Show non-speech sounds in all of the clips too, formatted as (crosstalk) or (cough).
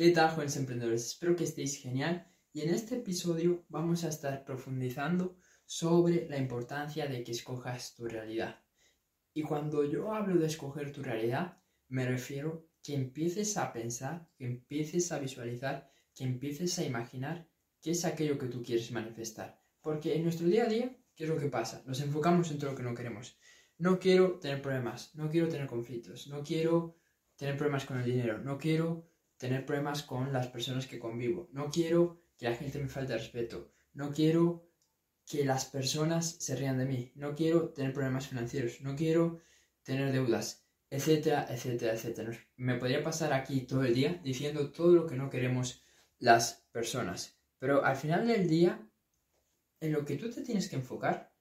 ¿Qué tal, jóvenes emprendedores? Espero que estéis genial y en este episodio vamos a estar profundizando sobre la importancia de que escojas tu realidad. Y cuando yo hablo de escoger tu realidad, me refiero que empieces a pensar, que empieces a visualizar, que empieces a imaginar qué es aquello que tú quieres manifestar. Porque en nuestro día a día, ¿qué es lo que pasa? Nos enfocamos en todo lo que no queremos. No quiero tener problemas, no quiero tener conflictos, no quiero tener problemas con el dinero, no quiero tener problemas con las personas que convivo, no quiero que la gente me falte respeto, no quiero que las personas se rían de mí, no quiero tener problemas financieros, no quiero tener deudas, etcétera, etcétera, etcétera. Me podría pasar aquí todo el día diciendo todo lo que no queremos las personas, pero al final del día, en lo que tú te tienes que enfocar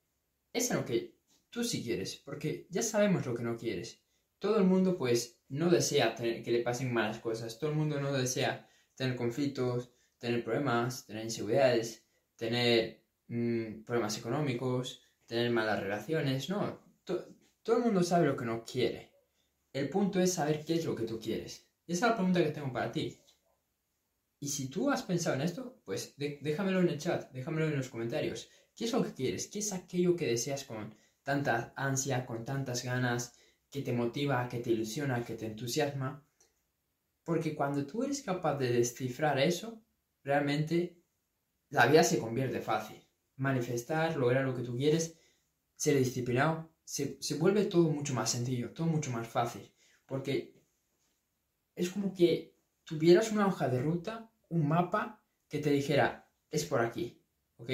es en lo que tú sí quieres, porque ya sabemos lo que no quieres. Todo el mundo pues no desea que le pasen malas cosas, todo el mundo no desea tener conflictos, tener problemas, tener inseguridades, tener mm, problemas económicos, tener malas relaciones, no, todo el mundo sabe lo que no quiere. El punto es saber qué es lo que tú quieres. Y esa es la pregunta que tengo para ti. Y si tú has pensado en esto, pues déjamelo en el chat, déjamelo en los comentarios. ¿Qué es lo que quieres? ¿Qué es aquello que deseas con tanta ansia, con tantas ganas, que te motiva, que te ilusiona, que te entusiasma? Porque cuando tú eres capaz de descifrar eso, realmente la vida se convierte fácil. Manifestar, lograr lo que tú quieres, ser disciplinado, se, se vuelve todo mucho más sencillo, todo mucho más fácil. Porque es como que tuvieras una hoja de ruta, un mapa que te dijera, es por aquí, ¿ok?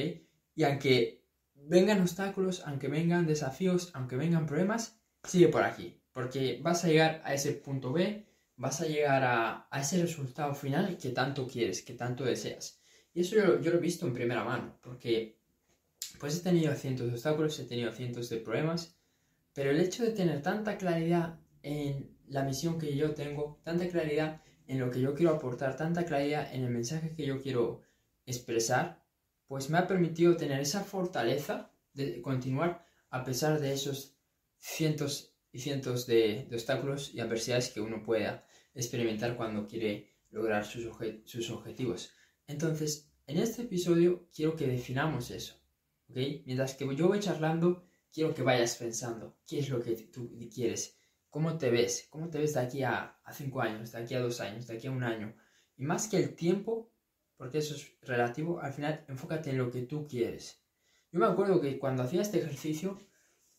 Y aunque vengan obstáculos, aunque vengan desafíos, aunque vengan problemas, sigue por aquí, porque vas a llegar a ese punto B, vas a llegar a, ese resultado final que tanto quieres, que tanto deseas. Y eso yo, yo, lo he visto en primera mano, porque pues he tenido cientos de obstáculos, he tenido cientos de problemas, pero el hecho de tener tanta claridad en la misión que yo tengo, tanta claridad en lo que yo quiero aportar, tanta claridad en el mensaje que yo quiero expresar, pues me ha permitido tener esa fortaleza de continuar a pesar de esos cientos y cientos de, obstáculos y adversidades que uno pueda experimentar cuando quiere lograr sus, sus objetivos. Entonces, en este episodio quiero que definamos eso, ¿ok? Mientras que yo voy charlando, quiero que vayas pensando qué es lo que tú quieres, ¿Cómo te ves? ¿Cómo te ves de aquí a, cinco años, de aquí a dos años, de aquí a un año? Y más que el tiempo, porque eso es relativo, al final enfócate en lo que tú quieres. Yo me acuerdo que cuando hacía este ejercicio,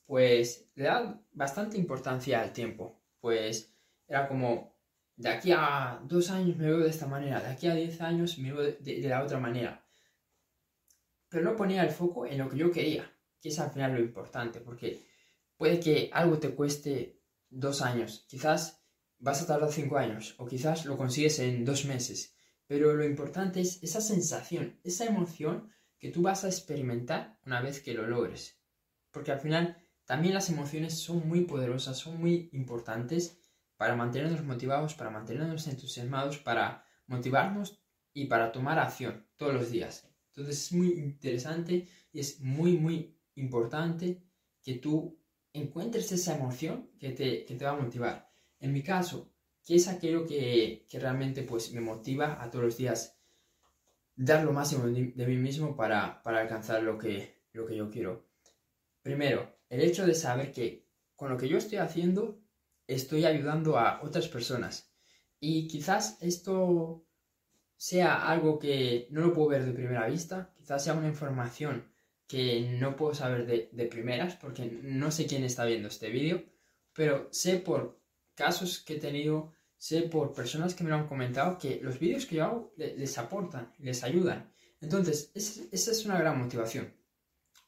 pues le daba bastante importancia al tiempo. Pues era como, de aquí a dos años me veo de esta manera, de aquí a diez años me veo de, de la otra manera. Pero no ponía el foco en lo que yo quería, que es al final lo importante, porque puede que algo te cueste dos años, quizás vas a tardar cinco años o quizás lo consigues en dos meses, pero lo importante es esa sensación, esa emoción que tú vas a experimentar una vez que lo logres. Porque al final también las emociones son muy poderosas, son muy importantes para mantenernos motivados, para mantenernos entusiasmados, para motivarnos y para tomar acción todos los días. Entonces es muy interesante y es muy, muy importante que tú encuentres esa emoción que te, te va a motivar. En mi caso, ¿qué es aquello que, realmente pues, me motiva a todos los días dar lo máximo de, mí mismo para, alcanzar lo que, lo que yo quiero? Primero, el hecho de saber que con lo que yo estoy haciendo estoy ayudando a otras personas. Y quizás esto sea algo que no lo puedo ver de primera vista, quizás sea una información que no puedo saber de, primeras porque no sé quién está viendo este vídeo, pero sé por casos que he tenido, sé por personas que me lo han comentado que los vídeos que yo hago les aportan, les ayudan. Entonces, esa es una gran motivación.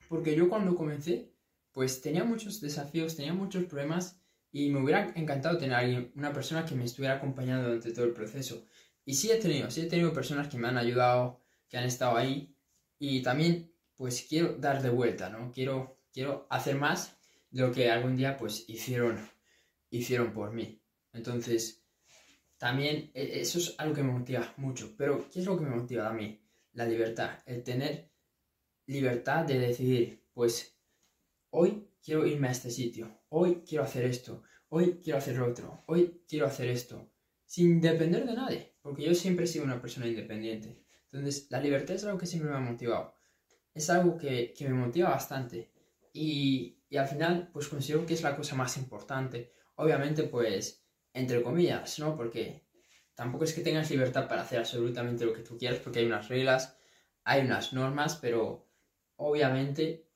Porque yo cuando comencé, pues tenía muchos desafíos, tenía muchos problemas y me hubiera encantado tener alguien, una persona que me estuviera acompañando durante todo el proceso. Y sí he tenido, sí he tenido personas que me han ayudado, que han estado ahí. Y también pues quiero dar de vuelta, ¿no? Quiero, quiero hacer más de lo que algún día pues hicieron, hicieron por mí. Entonces, también e, eso es algo que me motiva mucho. Pero, ¿qué es lo que me motiva a mí? La libertad, el tener libertad de decidir, pues, hoy quiero irme a este sitio, hoy quiero hacer esto, hoy quiero hacer otro, hoy quiero hacer esto, sin depender de nadie. porque yo siempre he sido una persona independiente. Entonces, la libertad es algo que siempre me ha motivado. Es algo que, que me motiva bastante. Y, y, al final, pues considero que es la cosa más importante. Obviamente, pues, entre comillas, ¿no? Porque tampoco es que tengas libertad para hacer absolutamente lo que tú quieras, porque hay unas reglas, hay unas normas, pero obviamente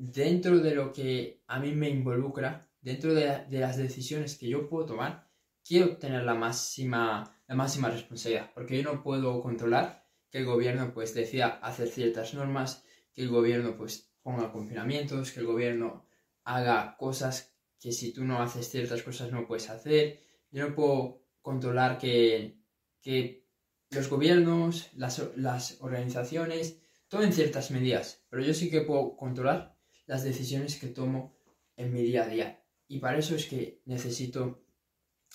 dentro de lo que a mí me involucra, dentro de, de las decisiones que yo puedo tomar, quiero tener la máxima, la máxima responsabilidad, porque yo no puedo controlar que el gobierno pues decida hacer ciertas normas, que el gobierno pues ponga confinamientos, que el gobierno haga cosas que si tú no haces ciertas cosas no puedes hacer. Yo no puedo controlar que, que los gobiernos, las, las organizaciones tomen ciertas medidas, pero yo sí que puedo controlar las decisiones que tomo en mi día a día. Y para eso es que necesito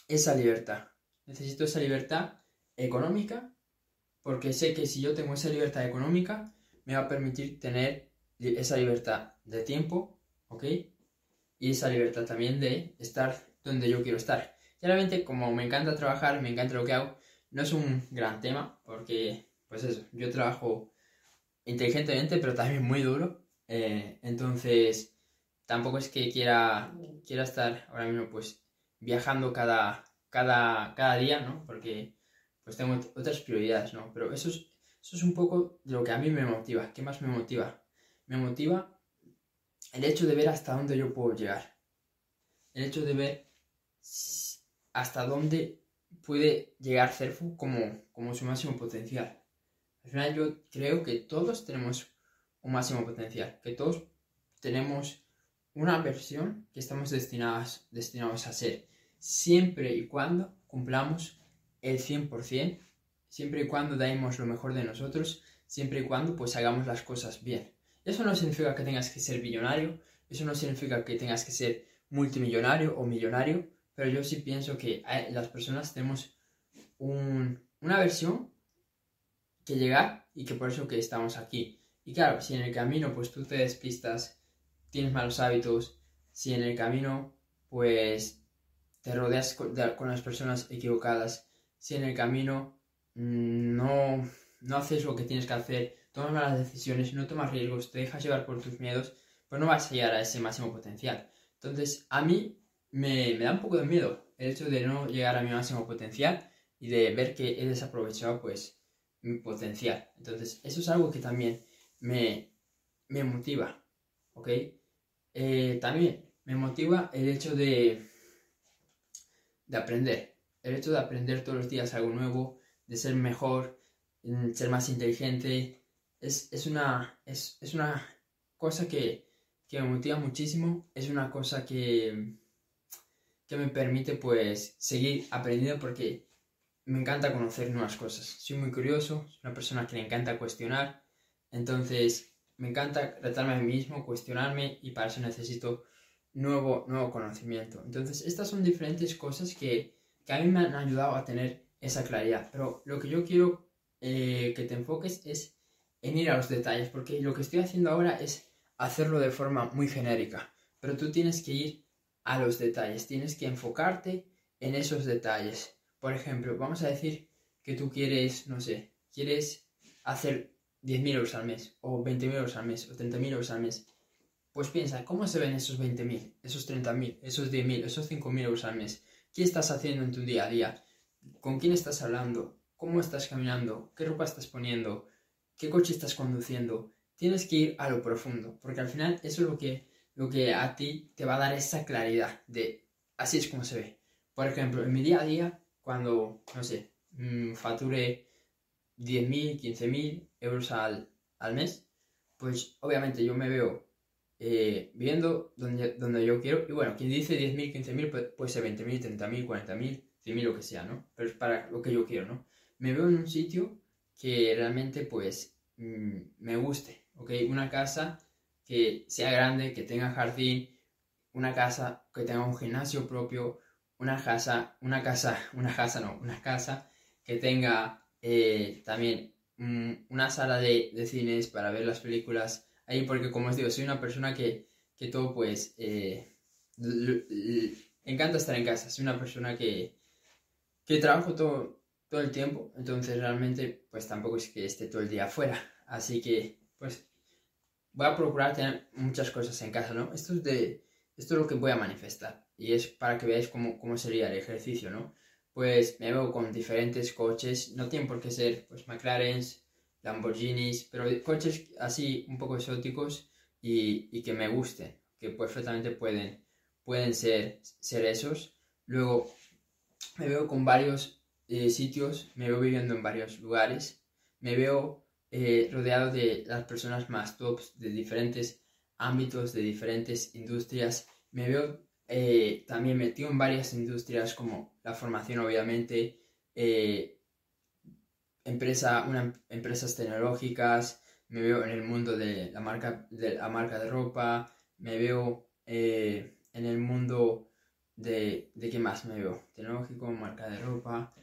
esa libertad. Necesito esa libertad económica porque sé que si yo tengo esa libertad económica me va a permitir tener esa libertad de tiempo, ¿ok? Y esa libertad también de estar donde yo quiero estar. Claramente, como me encanta trabajar, me encanta lo que hago, no es un gran tema porque, pues eso, yo trabajo inteligentemente, pero también muy duro. Eh, entonces, tampoco es que quiera, quiera estar ahora mismo, pues, viajando cada, cada, cada día, ¿no? Porque pues tengo otras prioridades, ¿no? Pero eso es, eso es un poco de lo que a mí me motiva. ¿Qué más me motiva? Me motiva el hecho de ver hasta dónde yo puedo llegar. El hecho de ver hasta dónde puede llegar Cerfu como, como su máximo potencial. Al final yo creo que todos tenemos un máximo potencial, que todos tenemos una versión que estamos destinados, destinados a ser siempre y cuando cumplamos el 100%, siempre y cuando demos lo mejor de nosotros, siempre y cuando pues hagamos las cosas bien. Eso no significa que tengas que ser billonario, eso no significa que tengas que ser multimillonario o millonario, pero yo sí pienso que las personas tenemos una versión que llegar y que por eso que estamos aquí. Y claro, si en el camino pues tú te despistas, tienes malos hábitos, si en el camino pues te rodeas con, las personas equivocadas, si en el camino mm, no, no haces lo que tienes que hacer, tomas malas decisiones, no tomas riesgos, te dejas llevar por tus miedos, pues no vas a llegar a ese máximo potencial. Entonces, a mí me, da un poco de miedo el hecho de no llegar a mi máximo potencial y de ver que he desaprovechado pues mi potencial. Entonces, eso es algo que también me, me motiva, ¿ok? Eh, también me motiva el hecho de de aprender. El hecho de aprender todos los días algo nuevo, de ser mejor, ser más inteligente, es, una, es, una cosa que, me motiva muchísimo, es una cosa que, que me permite pues seguir aprendiendo porque me encanta conocer nuevas cosas. Soy muy curioso, soy una persona que le encanta cuestionar, entonces me encanta retarme a mí mismo, cuestionarme y para eso necesito nuevo, nuevo conocimiento. Entonces, estas son diferentes cosas que, que a mí me han ayudado a tener esa claridad. Pero lo que yo quiero eh, que te enfoques es en ir a los detalles, porque lo que estoy haciendo ahora es hacerlo de forma muy genérica. Pero tú tienes que ir a los detalles, tienes que enfocarte en esos detalles. Por ejemplo, vamos a decir que tú quieres, no sé, quieres hacer 10.000 euros al mes, o 20.000 euros al mes, o 30.000 euros al mes. Pues piensa, ¿cómo se ven esos 20.000, esos 30.000, esos 10.000, esos 5.000 euros al mes? ¿Qué estás haciendo en tu día a día? ¿Con quién estás hablando? ¿Cómo estás caminando? ¿Qué ropa estás poniendo? ¿Qué coche estás conduciendo? Tienes que ir a lo profundo, porque al final eso es lo que, lo que a ti te va a dar esa claridad de así es como se ve. Por ejemplo, en mi día a día, cuando, no sé, mmm, facture 10.000, 15.000 euros al, al mes, pues obviamente yo me veo eh, viviendo donde, donde yo quiero. Y bueno, quien dice 10.000, 15.000 puede, ser 20.000, 30.000, 40.000, 100.000, lo que sea, ¿no? Pero es para lo que yo quiero, ¿no? Me veo en un sitio que realmente pues mm, me guste, ¿ok? Una casa que sea grande, que tenga jardín, una casa que tenga un gimnasio propio, una casa, una casa, (laughs) una casa no, una casa que tenga eh, también mm, una sala de, de cines para ver las películas ahí porque como os digo, soy una persona que, que todo pues eh, encanta estar en casa, soy una persona que, que trabajo todo, todo el tiempo, entonces realmente pues tampoco es que esté todo el día afuera. Así que pues voy a procurar tener muchas cosas en casa, ¿no? Esto es, de, esto es lo que voy a manifestar y es para que veáis cómo, cómo sería el ejercicio, ¿no? Pues me veo con diferentes coches, no tienen por qué ser pues McLaren's, Lamborghinis, pero coches así un poco exóticos y, y que me gusten, que perfectamente pueden, pueden ser, ser esos. Luego me veo con varios eh, sitios, me veo viviendo en varios lugares, me veo eh, rodeado de las personas más tops de diferentes ámbitos, de diferentes industrias. Me veo eh, también metido en varias industrias como la formación, obviamente, empresa, una, empresas tecnológicas, me veo en el mundo de la marca de, la marca de ropa, me veo en el mundo de, de qué más me veo, tecnológico, marca de ropa,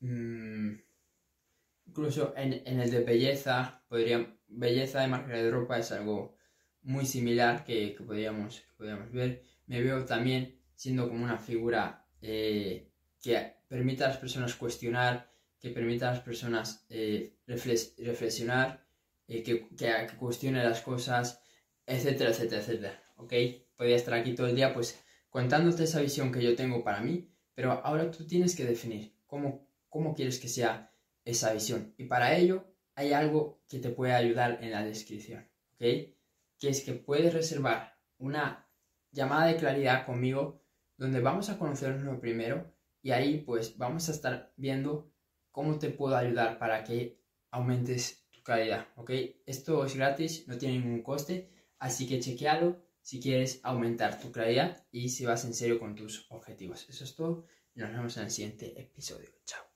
mm, incluso en, el de belleza, podría, belleza de marca de ropa es algo muy similar que, que podríamos, ver. Me veo también siendo como una figura eh, que permita a las personas cuestionar, que permita a las personas eh, reflexionar, eh, que, que, que, cuestione las cosas, etcétera, etcétera, etcétera. ¿Ok? Podría estar aquí todo el día, pues contándote esa visión que yo tengo para mí, pero ahora tú tienes que definir cómo, cómo quieres que sea esa visión. Y para ello hay algo que te puede ayudar en la descripción, ¿ok? Que es que puedes reservar una llamada de claridad conmigo donde vamos a conocernos primero y ahí pues vamos a estar viendo cómo te puedo ayudar para que aumentes tu calidad, ¿ok? Esto es gratis, no tiene ningún coste, así que chequealo si quieres aumentar tu claridad y si vas en serio con tus objetivos. Eso es todo y nos vemos en el siguiente episodio. Chao.